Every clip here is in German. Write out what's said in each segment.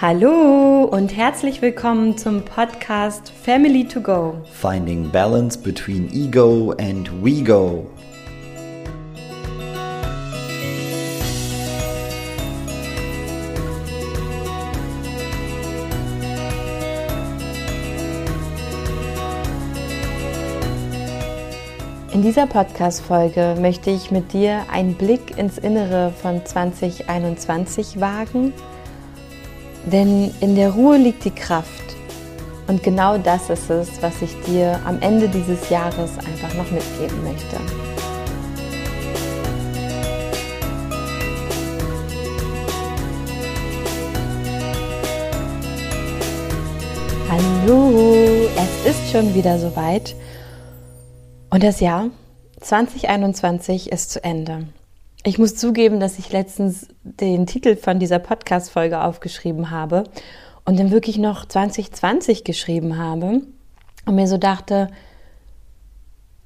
Hallo und herzlich willkommen zum Podcast Family to Go. Finding balance between ego and we go. In dieser Podcast-Folge möchte ich mit dir einen Blick ins Innere von 2021 wagen denn in der Ruhe liegt die Kraft. Und genau das ist es, was ich dir am Ende dieses Jahres einfach noch mitgeben möchte. Hallo, es ist schon wieder soweit und das Jahr 2021 ist zu Ende. Ich muss zugeben, dass ich letztens den Titel von dieser Podcast-Folge aufgeschrieben habe und dann wirklich noch 2020 geschrieben habe und mir so dachte,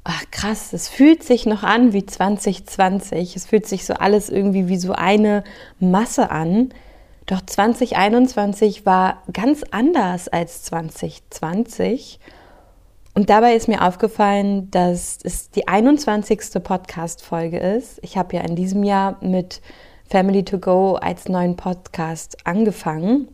ach krass, es fühlt sich noch an wie 2020. Es fühlt sich so alles irgendwie wie so eine Masse an. Doch 2021 war ganz anders als 2020. Und dabei ist mir aufgefallen, dass es die 21. Podcast-Folge ist. Ich habe ja in diesem Jahr mit Family to Go als neuen Podcast angefangen.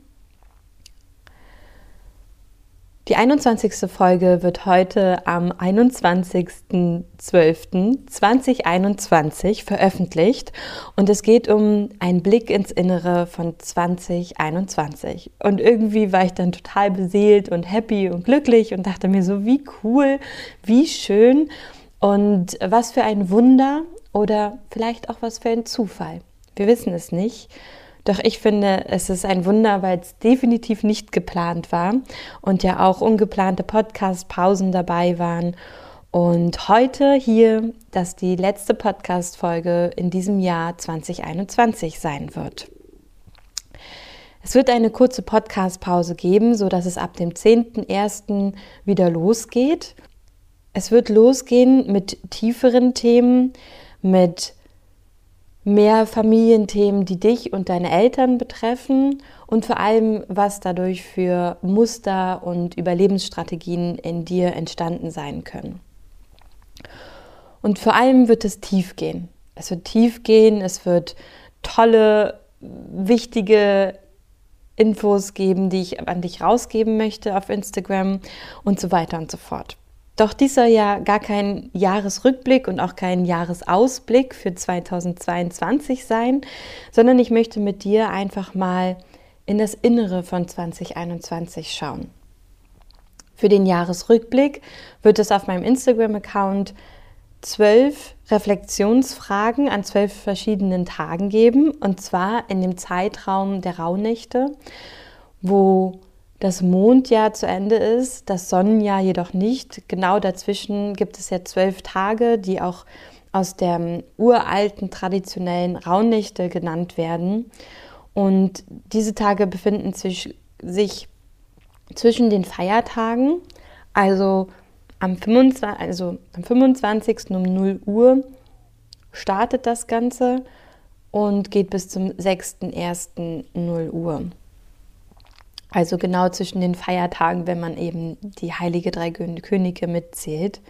Die 21. Folge wird heute am 21.12.2021 veröffentlicht und es geht um einen Blick ins Innere von 2021. Und irgendwie war ich dann total beseelt und happy und glücklich und dachte mir so, wie cool, wie schön und was für ein Wunder oder vielleicht auch was für ein Zufall. Wir wissen es nicht. Doch ich finde, es ist ein Wunder, weil es definitiv nicht geplant war und ja auch ungeplante Podcast-Pausen dabei waren. Und heute hier, dass die letzte Podcast-Folge in diesem Jahr 2021 sein wird. Es wird eine kurze Podcast-Pause geben, sodass es ab dem 10.01. wieder losgeht. Es wird losgehen mit tieferen Themen, mit mehr Familienthemen, die dich und deine Eltern betreffen und vor allem, was dadurch für Muster und Überlebensstrategien in dir entstanden sein können. Und vor allem wird es tief gehen. Es wird tief gehen, es wird tolle, wichtige Infos geben, die ich an dich rausgeben möchte auf Instagram und so weiter und so fort. Doch dies soll ja gar kein Jahresrückblick und auch kein Jahresausblick für 2022 sein, sondern ich möchte mit dir einfach mal in das Innere von 2021 schauen. Für den Jahresrückblick wird es auf meinem Instagram-Account zwölf Reflexionsfragen an zwölf verschiedenen Tagen geben, und zwar in dem Zeitraum der Rauhnächte, wo das Mondjahr zu Ende ist, das Sonnenjahr jedoch nicht. Genau dazwischen gibt es ja zwölf Tage, die auch aus der uralten traditionellen Rauhnächte genannt werden. Und diese Tage befinden sich, sich zwischen den Feiertagen, also am 25, also am 25. um 0 Uhr startet das Ganze und geht bis zum 6.1. 0 Uhr. Also genau zwischen den Feiertagen, wenn man eben die heilige drei Könige mitzählt.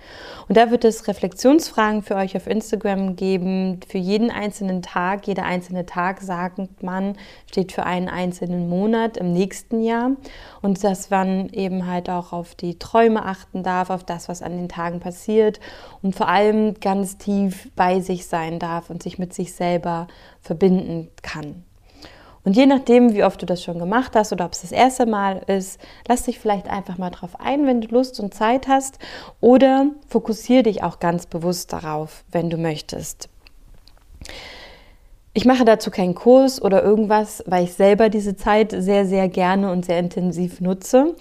Und da wird es Reflexionsfragen für euch auf Instagram geben. Für jeden einzelnen Tag, jeder einzelne Tag, sagt man, steht für einen einzelnen Monat im nächsten Jahr. Und dass man eben halt auch auf die Träume achten darf, auf das, was an den Tagen passiert. Und vor allem ganz tief bei sich sein darf und sich mit sich selber verbinden kann. Und je nachdem, wie oft du das schon gemacht hast oder ob es das erste Mal ist, lass dich vielleicht einfach mal drauf ein, wenn du Lust und Zeit hast. Oder fokussiere dich auch ganz bewusst darauf, wenn du möchtest. Ich mache dazu keinen Kurs oder irgendwas, weil ich selber diese Zeit sehr, sehr gerne und sehr intensiv nutze.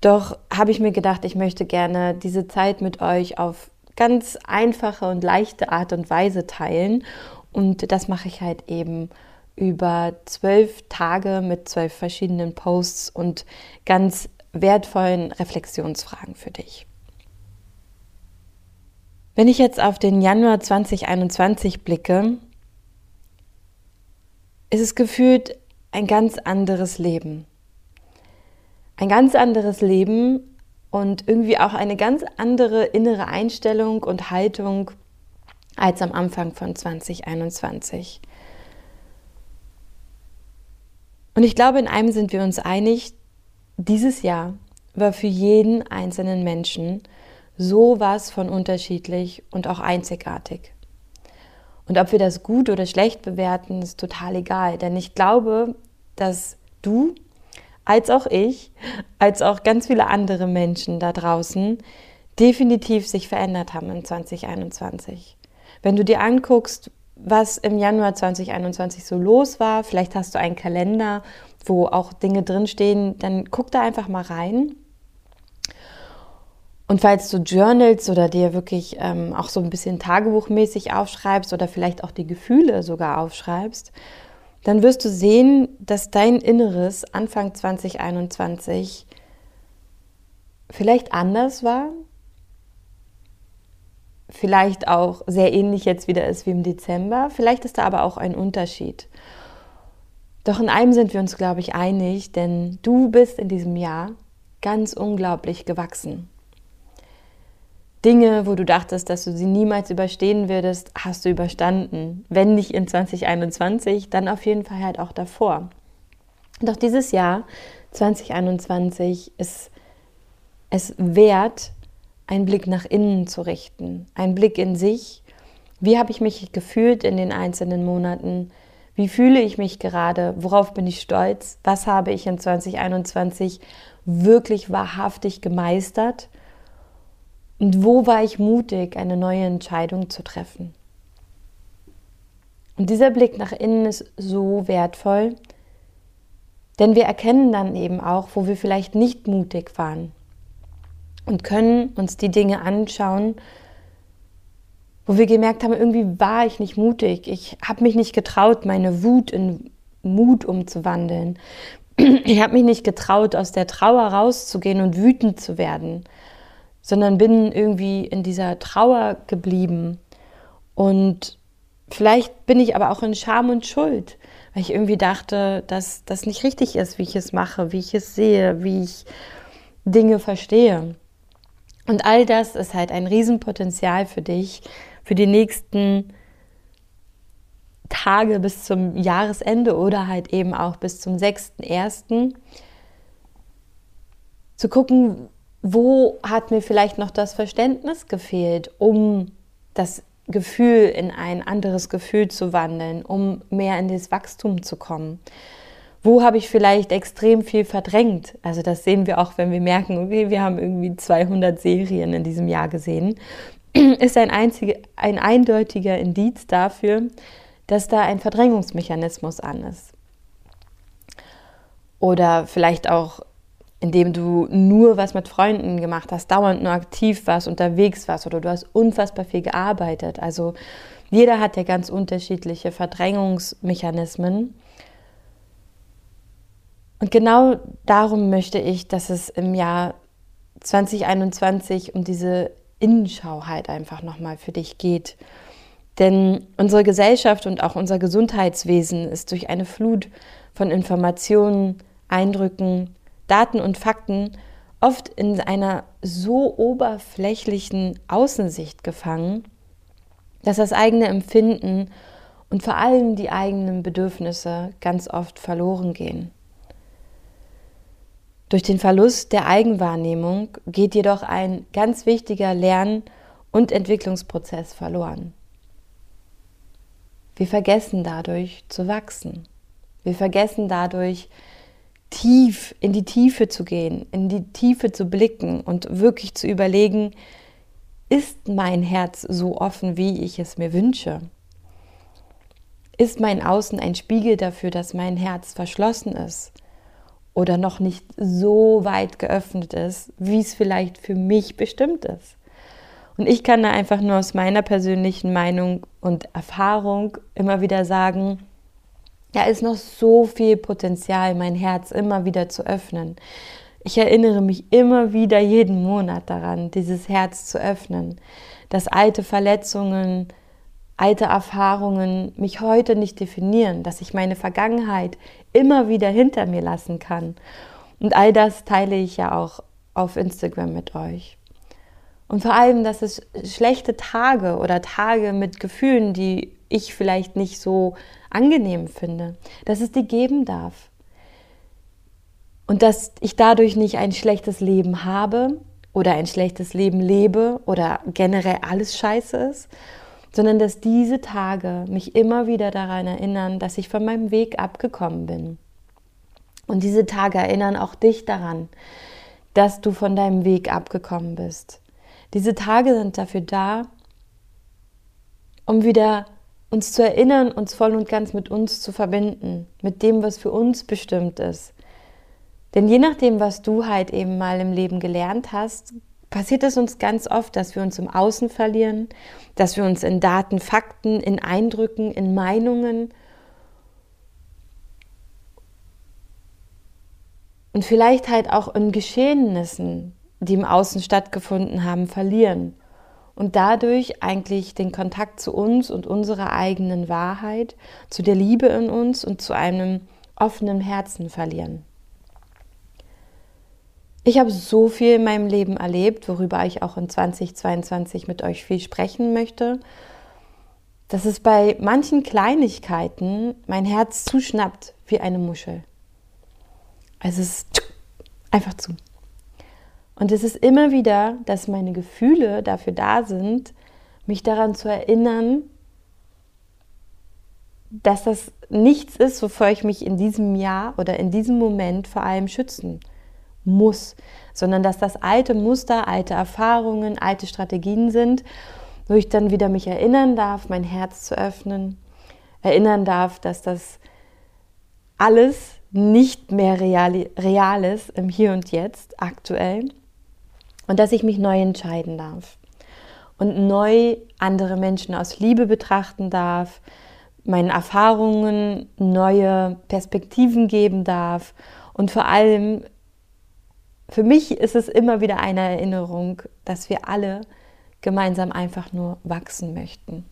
Doch habe ich mir gedacht, ich möchte gerne diese Zeit mit euch auf ganz einfache und leichte Art und Weise teilen. Und das mache ich halt eben über zwölf Tage mit zwölf verschiedenen Posts und ganz wertvollen Reflexionsfragen für dich. Wenn ich jetzt auf den Januar 2021 blicke, ist es gefühlt ein ganz anderes Leben. ein ganz anderes Leben und irgendwie auch eine ganz andere innere Einstellung und Haltung als am Anfang von 2021. Und ich glaube, in einem sind wir uns einig, dieses Jahr war für jeden einzelnen Menschen sowas von unterschiedlich und auch einzigartig. Und ob wir das gut oder schlecht bewerten, ist total egal, denn ich glaube, dass du als auch ich, als auch ganz viele andere Menschen da draußen definitiv sich verändert haben in 2021. Wenn du dir anguckst, was im Januar 2021 so los war, vielleicht hast du einen Kalender, wo auch Dinge drinstehen, dann guck da einfach mal rein. Und falls du journalst oder dir wirklich ähm, auch so ein bisschen tagebuchmäßig aufschreibst oder vielleicht auch die Gefühle sogar aufschreibst, dann wirst du sehen, dass dein Inneres Anfang 2021 vielleicht anders war, vielleicht auch sehr ähnlich jetzt wieder ist wie im Dezember, vielleicht ist da aber auch ein Unterschied. Doch in einem sind wir uns, glaube ich, einig, denn du bist in diesem Jahr ganz unglaublich gewachsen. Dinge, wo du dachtest, dass du sie niemals überstehen würdest, hast du überstanden. Wenn nicht in 2021, dann auf jeden Fall halt auch davor. Doch dieses Jahr 2021 ist es wert, einen Blick nach innen zu richten, einen Blick in sich. Wie habe ich mich gefühlt in den einzelnen Monaten? Wie fühle ich mich gerade? Worauf bin ich stolz? Was habe ich in 2021 wirklich wahrhaftig gemeistert? Und wo war ich mutig, eine neue Entscheidung zu treffen? Und dieser Blick nach innen ist so wertvoll, denn wir erkennen dann eben auch, wo wir vielleicht nicht mutig waren und können uns die Dinge anschauen, wo wir gemerkt haben, irgendwie war ich nicht mutig. Ich habe mich nicht getraut, meine Wut in Mut umzuwandeln. Ich habe mich nicht getraut, aus der Trauer rauszugehen und wütend zu werden sondern bin irgendwie in dieser Trauer geblieben. Und vielleicht bin ich aber auch in Scham und Schuld, weil ich irgendwie dachte, dass das nicht richtig ist, wie ich es mache, wie ich es sehe, wie ich Dinge verstehe. Und all das ist halt ein Riesenpotenzial für dich, für die nächsten Tage bis zum Jahresende oder halt eben auch bis zum 6.1. zu gucken, wo hat mir vielleicht noch das Verständnis gefehlt, um das Gefühl in ein anderes Gefühl zu wandeln, um mehr in das Wachstum zu kommen? Wo habe ich vielleicht extrem viel verdrängt? Also das sehen wir auch, wenn wir merken, okay, wir haben irgendwie 200 Serien in diesem Jahr gesehen. Ist ein, einzige, ein eindeutiger Indiz dafür, dass da ein Verdrängungsmechanismus an ist. Oder vielleicht auch indem du nur was mit Freunden gemacht hast, dauernd nur aktiv warst, unterwegs warst oder du hast unfassbar viel gearbeitet. Also jeder hat ja ganz unterschiedliche Verdrängungsmechanismen. Und genau darum möchte ich, dass es im Jahr 2021 um diese Innenschau halt einfach nochmal für dich geht. Denn unsere Gesellschaft und auch unser Gesundheitswesen ist durch eine Flut von Informationen, Eindrücken, Daten und Fakten oft in einer so oberflächlichen Außensicht gefangen, dass das eigene Empfinden und vor allem die eigenen Bedürfnisse ganz oft verloren gehen. Durch den Verlust der Eigenwahrnehmung geht jedoch ein ganz wichtiger Lern- und Entwicklungsprozess verloren. Wir vergessen dadurch zu wachsen. Wir vergessen dadurch, tief in die Tiefe zu gehen, in die Tiefe zu blicken und wirklich zu überlegen, ist mein Herz so offen, wie ich es mir wünsche? Ist mein Außen ein Spiegel dafür, dass mein Herz verschlossen ist oder noch nicht so weit geöffnet ist, wie es vielleicht für mich bestimmt ist? Und ich kann da einfach nur aus meiner persönlichen Meinung und Erfahrung immer wieder sagen, da ist noch so viel Potenzial, mein Herz immer wieder zu öffnen. Ich erinnere mich immer wieder jeden Monat daran, dieses Herz zu öffnen, dass alte Verletzungen, alte Erfahrungen mich heute nicht definieren, dass ich meine Vergangenheit immer wieder hinter mir lassen kann Und all das teile ich ja auch auf Instagram mit euch. Und vor allem, dass es schlechte Tage oder Tage mit Gefühlen, die ich vielleicht nicht so angenehm finde, dass es die geben darf. Und dass ich dadurch nicht ein schlechtes Leben habe oder ein schlechtes Leben lebe oder generell alles scheiße ist, sondern dass diese Tage mich immer wieder daran erinnern, dass ich von meinem Weg abgekommen bin. Und diese Tage erinnern auch dich daran, dass du von deinem Weg abgekommen bist. Diese Tage sind dafür da, um wieder uns zu erinnern, uns voll und ganz mit uns zu verbinden, mit dem, was für uns bestimmt ist. Denn je nachdem, was du halt eben mal im Leben gelernt hast, passiert es uns ganz oft, dass wir uns im Außen verlieren, dass wir uns in Daten, Fakten, in Eindrücken, in Meinungen und vielleicht halt auch in Geschehnissen, die im Außen stattgefunden haben, verlieren und dadurch eigentlich den Kontakt zu uns und unserer eigenen Wahrheit, zu der Liebe in uns und zu einem offenen Herzen verlieren. Ich habe so viel in meinem Leben erlebt, worüber ich auch in 2022 mit euch viel sprechen möchte, dass es bei manchen Kleinigkeiten mein Herz zuschnappt wie eine Muschel. Also es ist einfach zu. Und es ist immer wieder, dass meine Gefühle dafür da sind, mich daran zu erinnern, dass das nichts ist, wovor ich mich in diesem Jahr oder in diesem Moment vor allem schützen muss, sondern dass das alte Muster, alte Erfahrungen, alte Strategien sind, wo ich dann wieder mich erinnern darf, mein Herz zu öffnen, erinnern darf, dass das alles nicht mehr real, real ist im Hier und Jetzt aktuell und dass ich mich neu entscheiden darf und neu andere Menschen aus Liebe betrachten darf, meinen Erfahrungen neue Perspektiven geben darf und vor allem für mich ist es immer wieder eine Erinnerung, dass wir alle gemeinsam einfach nur wachsen möchten.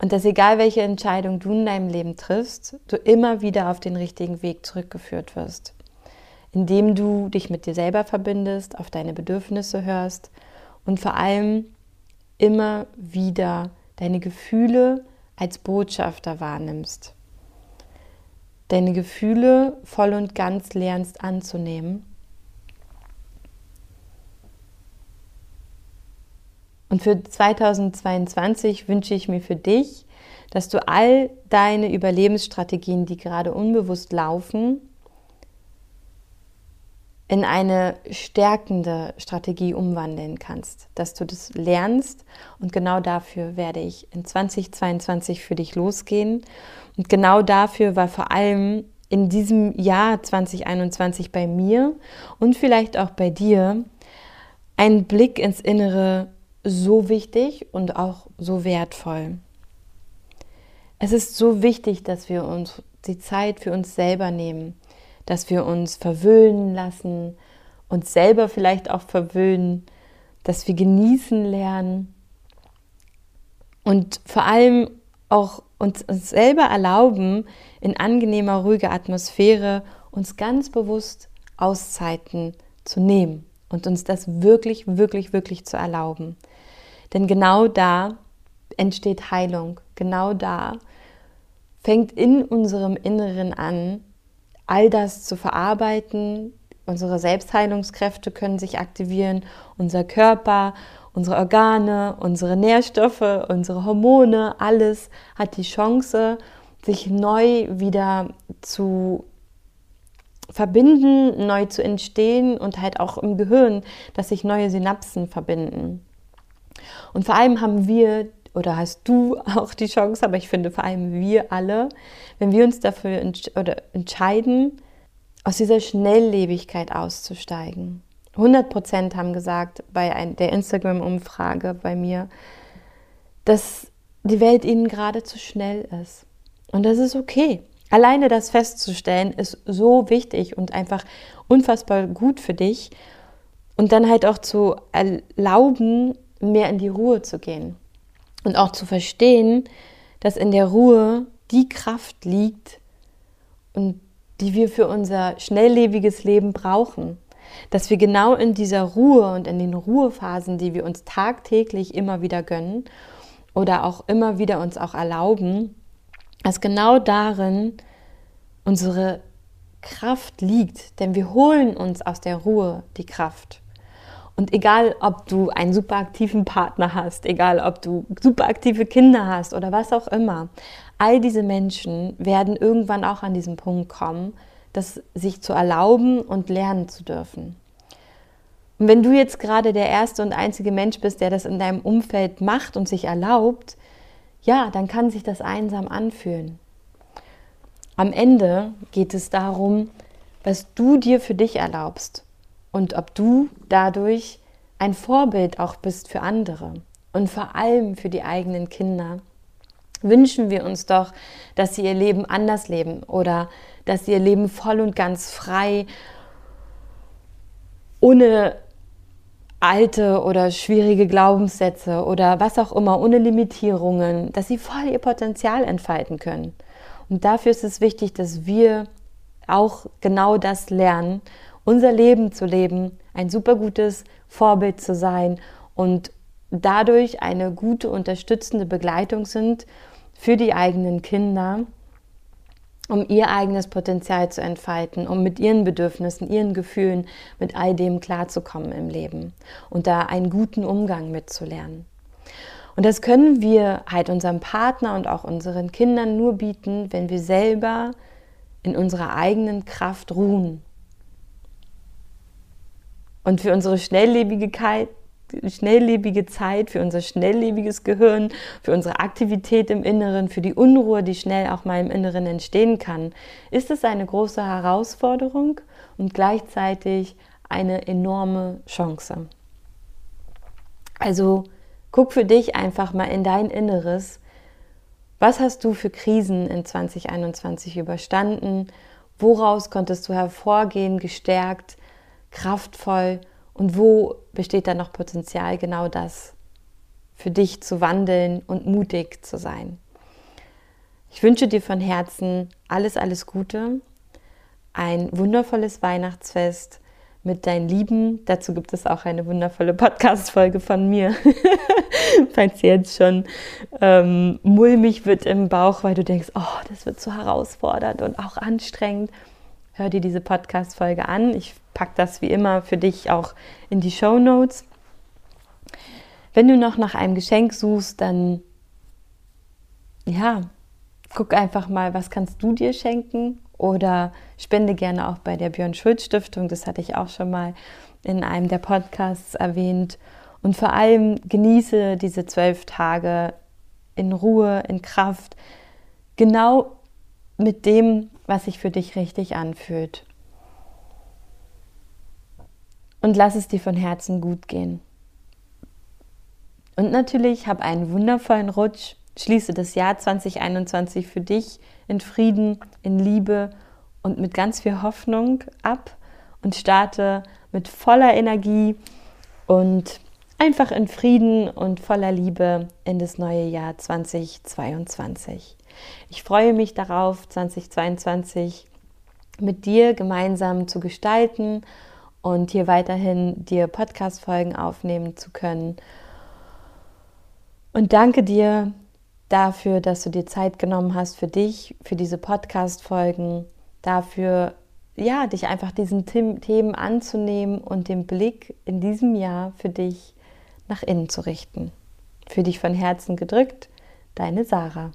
Und dass egal welche Entscheidung du in deinem Leben triffst, du immer wieder auf den richtigen Weg zurückgeführt wirst. Indem du dich mit dir selber verbindest, auf deine Bedürfnisse hörst und vor allem immer wieder deine Gefühle als Botschafter wahrnimmst deine Gefühle voll und ganz lernst anzunehmen. Und für 2022 wünsche ich mir für dich, dass du all deine Überlebensstrategien, die gerade unbewusst laufen, in eine stärkende Strategie umwandeln kannst, dass du das lernst. Und genau dafür werde ich in 2022 für dich losgehen. Und genau dafür war vor allem in diesem Jahr 2021 bei mir und vielleicht auch bei dir ein Blick ins Innere so wichtig und auch so wertvoll. Es ist so wichtig, dass wir uns die Zeit für uns selber nehmen, dass wir uns verwöhnen lassen, uns selber vielleicht auch verwöhnen, dass wir genießen lernen und vor allem auch uns, selber erlauben, in angenehmer, ruhiger Atmosphäre uns ganz bewusst Auszeiten zu nehmen und uns das wirklich, wirklich, wirklich zu erlauben. Denn genau da entsteht Heilung, genau da fängt in unserem Inneren an, all das zu verarbeiten. Unsere Selbstheilungskräfte können sich aktivieren, unser Körper, unsere Organe, unsere Nährstoffe, unsere Hormone, alles hat die Chance, sich neu wieder zu verbinden, neu zu entstehen und halt auch im Gehirn, dass sich neue Synapsen verbinden. Und vor allem haben wir oder hast du auch die Chance, aber ich finde vor allem wir alle, wenn wir uns dafür ents oder entscheiden, aus dieser Schnelllebigkeit auszusteigen 100 Prozent haben gesagt bei der Instagram-Umfrage bei mir, dass die Welt ihnen gerade zu schnell ist. Und das ist okay. Alleine das festzustellen ist so wichtig und einfach unfassbar gut für dich. Und dann halt auch zu erlauben, mehr in die Ruhe zu gehen. Und auch zu verstehen, dass in der Ruhe die Kraft liegt und die wir für unser schnelllebiges Leben brauchen. Dass wir genau in dieser Ruhe und in den Ruhephasen, die wir uns tagtäglich immer wieder gönnen oder auch immer wieder uns auch erlauben, dass genau darin unsere Kraft liegt. Denn wir holen uns aus der Ruhe die Kraft. Und egal, ob du einen super aktiven Partner hast, egal, ob du super aktive Kinder hast oder was auch immer, all diese Menschen werden irgendwann auch an diesen Punkt kommen, das sich zu erlauben und lernen zu dürfen. Und wenn du jetzt gerade der erste und einzige Mensch bist, der das in deinem Umfeld macht und sich erlaubt, ja, dann kann sich das einsam anfühlen. Am Ende geht es darum, was du dir für dich erlaubst und ob du dadurch ein Vorbild auch bist für andere und vor allem für die eigenen Kinder. Wünschen wir uns doch, dass sie ihr Leben anders leben oder dass sie ihr Leben voll und ganz frei, ohne alte oder schwierige Glaubenssätze oder was auch immer, ohne Limitierungen, dass sie voll ihr Potenzial entfalten können. Und dafür ist es wichtig, dass wir auch genau das lernen unser Leben zu leben, ein super gutes Vorbild zu sein und dadurch eine gute unterstützende Begleitung sind für die eigenen Kinder, um ihr eigenes Potenzial zu entfalten, um mit ihren Bedürfnissen, ihren Gefühlen, mit all dem klarzukommen im Leben und da einen guten Umgang mitzulernen. Und das können wir halt unserem Partner und auch unseren Kindern nur bieten, wenn wir selber in unserer eigenen Kraft ruhen und für unsere Schnelllebigkeit, schnelllebige Zeit, für unser schnelllebiges Gehirn, für unsere Aktivität im Inneren, für die Unruhe, die schnell auch mal im Inneren entstehen kann, ist es eine große Herausforderung und gleichzeitig eine enorme Chance. Also guck für dich einfach mal in dein Inneres. Was hast du für Krisen in 2021 überstanden? Woraus konntest du hervorgehen, gestärkt? Kraftvoll und wo besteht da noch Potenzial, genau das für dich zu wandeln und mutig zu sein. Ich wünsche dir von Herzen alles, alles Gute, ein wundervolles Weihnachtsfest mit deinen Lieben. Dazu gibt es auch eine wundervolle Podcast-Folge von mir, falls jetzt schon ähm, mulmig wird im Bauch, weil du denkst, oh, das wird so herausfordernd und auch anstrengend hör dir diese Podcast-Folge an. Ich packe das wie immer für dich auch in die Show Notes. Wenn du noch nach einem Geschenk suchst, dann ja, guck einfach mal, was kannst du dir schenken oder spende gerne auch bei der Björn Schulz Stiftung. Das hatte ich auch schon mal in einem der Podcasts erwähnt. Und vor allem genieße diese zwölf Tage in Ruhe, in Kraft, genau mit dem, was sich für dich richtig anfühlt. Und lass es dir von Herzen gut gehen. Und natürlich hab einen wundervollen Rutsch. Schließe das Jahr 2021 für dich in Frieden, in Liebe und mit ganz viel Hoffnung ab und starte mit voller Energie und einfach in Frieden und voller Liebe in das neue Jahr 2022. Ich freue mich darauf, 2022 mit dir gemeinsam zu gestalten und hier weiterhin dir Podcast-Folgen aufnehmen zu können. Und danke dir dafür, dass du dir Zeit genommen hast für dich, für diese Podcast-Folgen, dafür, ja, dich einfach diesen Themen anzunehmen und den Blick in diesem Jahr für dich nach innen zu richten. Für dich von Herzen gedrückt, deine Sarah.